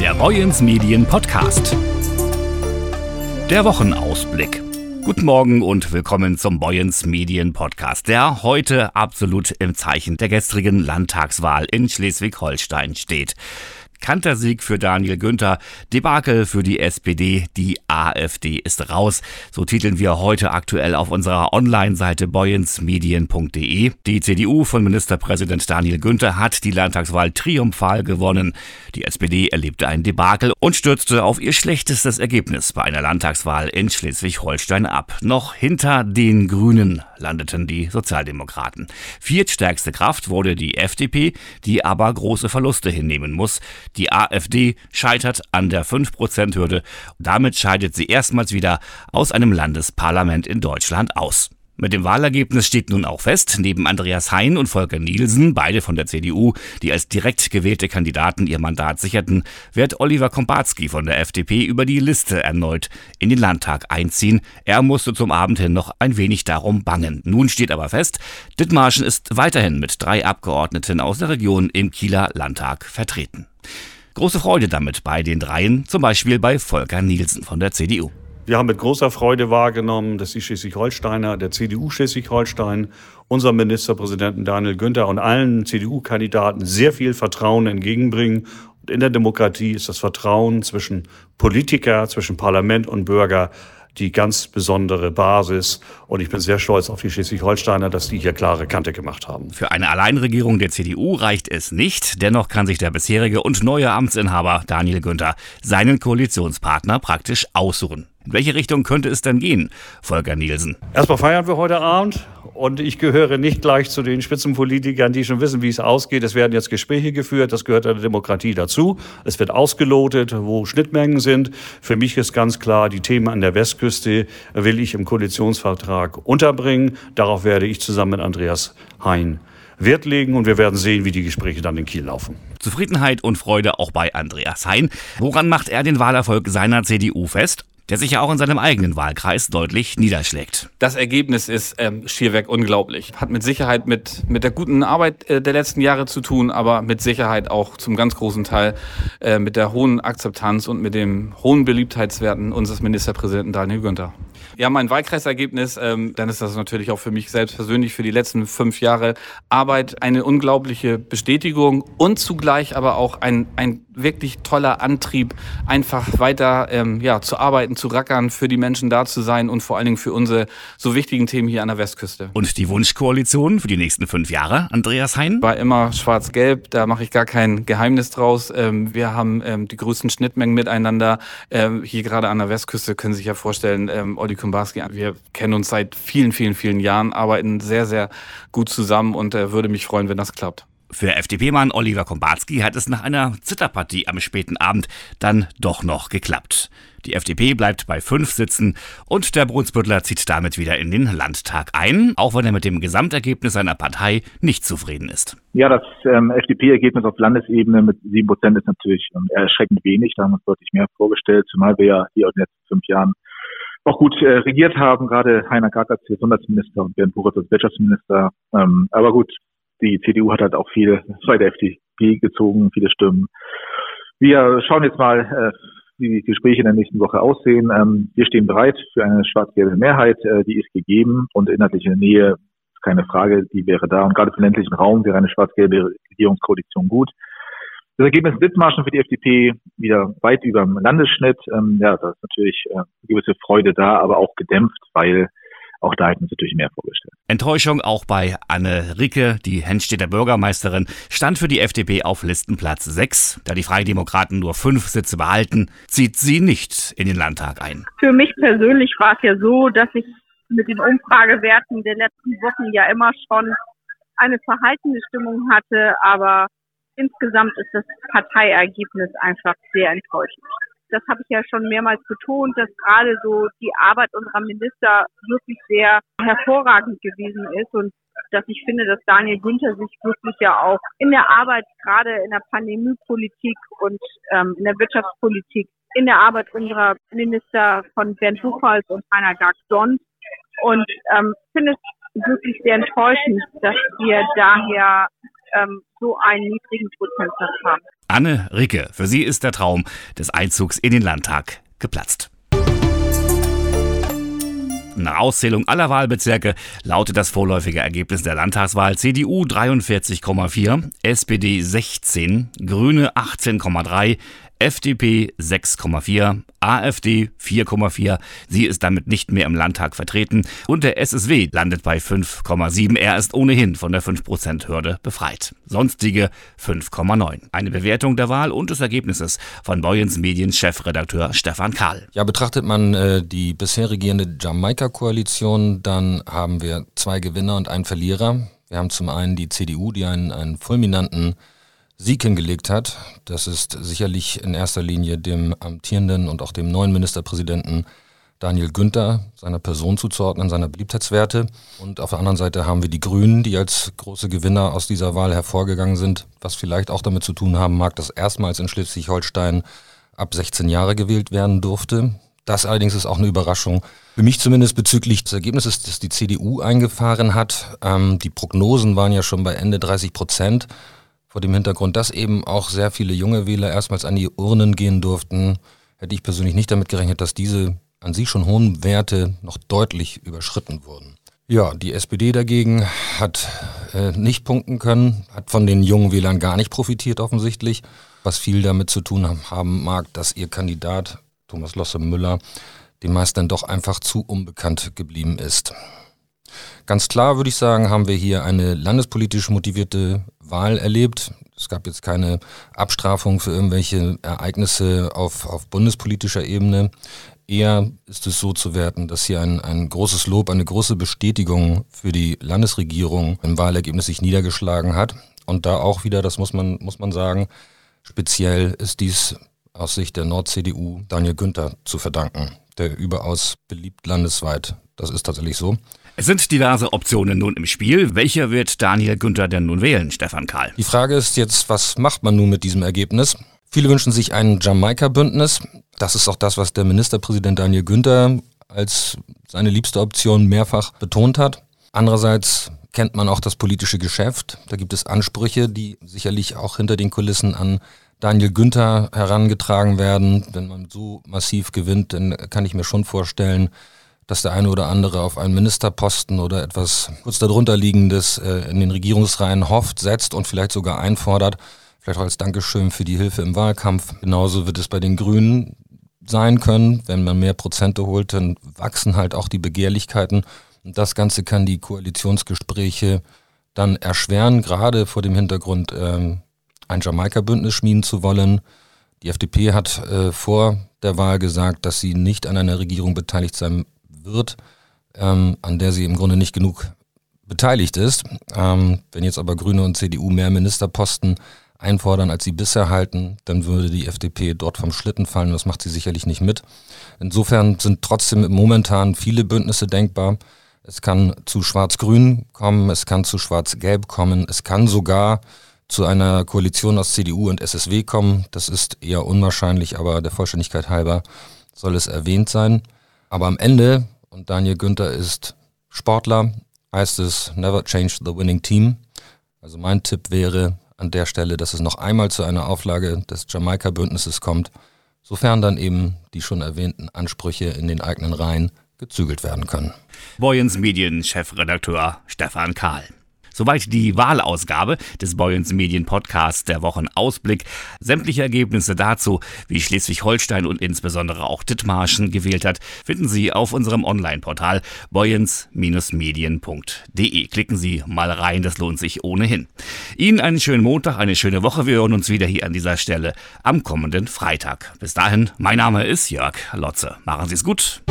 Der Boyens Medien Podcast. Der Wochenausblick. Guten Morgen und willkommen zum Boyens Medien Podcast, der heute absolut im Zeichen der gestrigen Landtagswahl in Schleswig-Holstein steht. Kantersieg für Daniel Günther, Debakel für die SPD, die AfD ist raus. So titeln wir heute aktuell auf unserer Online-Seite boyensmedien.de. Die CDU von Ministerpräsident Daniel Günther hat die Landtagswahl triumphal gewonnen. Die SPD erlebte ein Debakel und stürzte auf ihr schlechtestes Ergebnis bei einer Landtagswahl in Schleswig-Holstein ab. Noch hinter den Grünen landeten die Sozialdemokraten. Viertstärkste Kraft wurde die FDP, die aber große Verluste hinnehmen muss. Die AfD scheitert an der 5%-Hürde. Damit scheidet sie erstmals wieder aus einem Landesparlament in Deutschland aus. Mit dem Wahlergebnis steht nun auch fest, neben Andreas Hein und Volker Nielsen, beide von der CDU, die als direkt gewählte Kandidaten ihr Mandat sicherten, wird Oliver Kombatski von der FDP über die Liste erneut in den Landtag einziehen. Er musste zum Abend hin noch ein wenig darum bangen. Nun steht aber fest, Dithmarschen ist weiterhin mit drei Abgeordneten aus der Region im Kieler Landtag vertreten. Große Freude damit bei den dreien, zum Beispiel bei Volker Nielsen von der CDU. Wir haben mit großer Freude wahrgenommen, dass die Schleswig-Holsteiner, der CDU Schleswig-Holstein, unserem Ministerpräsidenten Daniel Günther und allen CDU-Kandidaten sehr viel Vertrauen entgegenbringen. Und in der Demokratie ist das Vertrauen zwischen Politiker, zwischen Parlament und Bürger die ganz besondere Basis. Und ich bin sehr stolz auf die Schleswig-Holsteiner, dass die hier klare Kante gemacht haben. Für eine Alleinregierung der CDU reicht es nicht. Dennoch kann sich der bisherige und neue Amtsinhaber Daniel Günther seinen Koalitionspartner praktisch aussuchen. In welche Richtung könnte es denn gehen, Volker Nielsen? Erstmal feiern wir heute Abend und ich gehöre nicht gleich zu den Spitzenpolitikern, die schon wissen, wie es ausgeht. Es werden jetzt Gespräche geführt, das gehört der Demokratie dazu. Es wird ausgelotet, wo Schnittmengen sind. Für mich ist ganz klar, die Themen an der Westküste will ich im Koalitionsvertrag unterbringen. Darauf werde ich zusammen mit Andreas Hein Wert legen und wir werden sehen, wie die Gespräche dann in Kiel laufen. Zufriedenheit und Freude auch bei Andreas Hein. Woran macht er den Wahlerfolg seiner CDU fest? Der sich ja auch in seinem eigenen Wahlkreis deutlich niederschlägt. Das Ergebnis ist ähm, schierweg unglaublich. Hat mit Sicherheit mit, mit der guten Arbeit äh, der letzten Jahre zu tun, aber mit Sicherheit auch zum ganz großen Teil äh, mit der hohen Akzeptanz und mit den hohen Beliebtheitswerten unseres Ministerpräsidenten Daniel Günther. Ja, mein Wahlkreisergebnis, ähm, dann ist das natürlich auch für mich selbst persönlich für die letzten fünf Jahre Arbeit eine unglaubliche Bestätigung und zugleich aber auch ein, ein wirklich toller Antrieb, einfach weiter ähm, ja, zu arbeiten, zu rackern, für die Menschen da zu sein und vor allen Dingen für unsere so wichtigen Themen hier an der Westküste. Und die Wunschkoalition für die nächsten fünf Jahre, Andreas Hein? War immer schwarz-gelb, da mache ich gar kein Geheimnis draus. Ähm, wir haben ähm, die größten Schnittmengen miteinander. Ähm, hier gerade an der Westküste können Sie sich ja vorstellen, ähm, Olli Kumbarski, wir kennen uns seit vielen, vielen, vielen Jahren, arbeiten sehr, sehr gut zusammen und äh, würde mich freuen, wenn das klappt. Für FDP-Mann Oliver Kombatski hat es nach einer Zitterpartie am späten Abend dann doch noch geklappt. Die FDP bleibt bei fünf Sitzen und der Brunsbüttler zieht damit wieder in den Landtag ein, auch wenn er mit dem Gesamtergebnis seiner Partei nicht zufrieden ist. Ja, das ähm, FDP-Ergebnis auf Landesebene mit sieben Prozent ist natürlich ähm, erschreckend wenig. Da haben wir uns deutlich mehr vorgestellt, zumal wir ja hier in den letzten fünf Jahren auch gut äh, regiert haben, gerade Heiner Gart als Gesundheitsminister und Bernd Buchert als Wirtschaftsminister. Ähm, aber gut, die CDU hat halt auch viele bei der FDP gezogen, viele Stimmen. Wir schauen jetzt mal, äh, wie die Gespräche in der nächsten Woche aussehen. Ähm, wir stehen bereit für eine schwarz-gelbe Mehrheit, äh, die ist gegeben und inhaltliche Nähe keine Frage, die wäre da. Und gerade für den ländlichen Raum wäre eine schwarz-gelbe Regierungskoalition gut. Das Ergebnis Dithmarschen für die FDP wieder weit über dem Landesschnitt. Ähm, ja, da ist natürlich äh, gewisse Freude da, aber auch gedämpft, weil auch da hätten wir uns natürlich mehr vorgestellt. Enttäuschung auch bei Anne Ricke, die Hennstädter Bürgermeisterin, stand für die FDP auf Listenplatz 6. Da die Freien Demokraten nur fünf Sitze behalten, zieht sie nicht in den Landtag ein. Für mich persönlich war es ja so, dass ich mit den Umfragewerten der letzten Wochen ja immer schon eine verhaltene Stimmung hatte, aber insgesamt ist das Parteiergebnis einfach sehr enttäuschend. Das habe ich ja schon mehrmals betont, dass gerade so die Arbeit unserer Minister wirklich sehr hervorragend gewesen ist und dass ich finde, dass Daniel Günther sich wirklich ja auch in der Arbeit, gerade in der Pandemiepolitik und ähm, in der Wirtschaftspolitik, in der Arbeit unserer Minister von Bernd Buchholz und Heiner Gag-Sonn und ähm, finde es wirklich sehr enttäuschend, dass wir daher ähm, so einen niedrigen Prozentsatz haben. Anne Ricke, für sie ist der Traum des Einzugs in den Landtag geplatzt. Nach Auszählung aller Wahlbezirke lautet das vorläufige Ergebnis der Landtagswahl CDU 43,4, SPD 16, Grüne 18,3, FDP 6,4, AfD 4,4. Sie ist damit nicht mehr im Landtag vertreten und der SSW landet bei 5,7. Er ist ohnehin von der 5%-Hürde befreit. Sonstige 5,9. Eine Bewertung der Wahl und des Ergebnisses von Boyens Mediens Chefredakteur Stefan Kahl. Ja, betrachtet man äh, die bisher regierende Jamaika-Koalition, dann haben wir zwei Gewinner und einen Verlierer. Wir haben zum einen die CDU, die einen, einen fulminanten Sieg hingelegt hat. Das ist sicherlich in erster Linie dem amtierenden und auch dem neuen Ministerpräsidenten Daniel Günther, seiner Person zuzuordnen, seiner Beliebtheitswerte. Und auf der anderen Seite haben wir die Grünen, die als große Gewinner aus dieser Wahl hervorgegangen sind, was vielleicht auch damit zu tun haben mag, dass erstmals in Schleswig-Holstein ab 16 Jahre gewählt werden durfte. Das allerdings ist auch eine Überraschung. Für mich zumindest bezüglich des Ergebnisses, das die CDU eingefahren hat. Ähm, die Prognosen waren ja schon bei Ende 30 Prozent vor dem Hintergrund, dass eben auch sehr viele junge Wähler erstmals an die Urnen gehen durften, hätte ich persönlich nicht damit gerechnet, dass diese an sich schon hohen Werte noch deutlich überschritten wurden. Ja, die SPD dagegen hat äh, nicht punkten können, hat von den jungen Wählern gar nicht profitiert offensichtlich, was viel damit zu tun haben mag, dass ihr Kandidat Thomas Losse Müller den meisten doch einfach zu unbekannt geblieben ist. Ganz klar würde ich sagen, haben wir hier eine landespolitisch motivierte Wahl erlebt. Es gab jetzt keine Abstrafung für irgendwelche Ereignisse auf, auf bundespolitischer Ebene. Eher ist es so zu werten, dass hier ein, ein großes Lob, eine große Bestätigung für die Landesregierung im Wahlergebnis sich niedergeschlagen hat. Und da auch wieder, das muss man, muss man sagen, speziell ist dies aus Sicht der Nord-CDU Daniel Günther zu verdanken, der überaus beliebt landesweit. Das ist tatsächlich so. Es sind diverse Optionen nun im Spiel. Welche wird Daniel Günther denn nun wählen, Stefan Karl? Die Frage ist jetzt, was macht man nun mit diesem Ergebnis? Viele wünschen sich ein Jamaika-Bündnis. Das ist auch das, was der Ministerpräsident Daniel Günther als seine liebste Option mehrfach betont hat. Andererseits kennt man auch das politische Geschäft. Da gibt es Ansprüche, die sicherlich auch hinter den Kulissen an Daniel Günther herangetragen werden. Wenn man so massiv gewinnt, dann kann ich mir schon vorstellen, dass der eine oder andere auf einen Ministerposten oder etwas kurz darunter liegendes äh, in den Regierungsreihen hofft, setzt und vielleicht sogar einfordert, vielleicht auch als Dankeschön für die Hilfe im Wahlkampf. Genauso wird es bei den Grünen sein können. Wenn man mehr Prozente holt, dann wachsen halt auch die Begehrlichkeiten. Und das Ganze kann die Koalitionsgespräche dann erschweren, gerade vor dem Hintergrund, ähm, ein Jamaika-Bündnis schmieden zu wollen. Die FDP hat äh, vor der Wahl gesagt, dass sie nicht an einer Regierung beteiligt sein wird, ähm, an der sie im Grunde nicht genug beteiligt ist. Ähm, wenn jetzt aber Grüne und CDU mehr Ministerposten einfordern, als sie bisher halten, dann würde die FDP dort vom Schlitten fallen. Das macht sie sicherlich nicht mit. Insofern sind trotzdem momentan viele Bündnisse denkbar. Es kann zu Schwarz-Grün kommen, es kann zu Schwarz-Gelb kommen, es kann sogar zu einer Koalition aus CDU und SSW kommen. Das ist eher unwahrscheinlich, aber der Vollständigkeit halber soll es erwähnt sein. Aber am Ende und Daniel Günther ist Sportler, heißt es Never Change the Winning Team. Also mein Tipp wäre an der Stelle, dass es noch einmal zu einer Auflage des Jamaika-Bündnisses kommt, sofern dann eben die schon erwähnten Ansprüche in den eigenen Reihen gezügelt werden können. Boyens Medien-Chefredakteur Stefan Kahl. Soweit die Wahlausgabe des Boyens Medien Podcasts der Wochenausblick. Sämtliche Ergebnisse dazu, wie Schleswig-Holstein und insbesondere auch Dithmarschen gewählt hat, finden Sie auf unserem Online-Portal boyens-medien.de. Klicken Sie mal rein, das lohnt sich ohnehin. Ihnen einen schönen Montag, eine schöne Woche. Wir hören uns wieder hier an dieser Stelle am kommenden Freitag. Bis dahin, mein Name ist Jörg Lotze. Machen Sie es gut.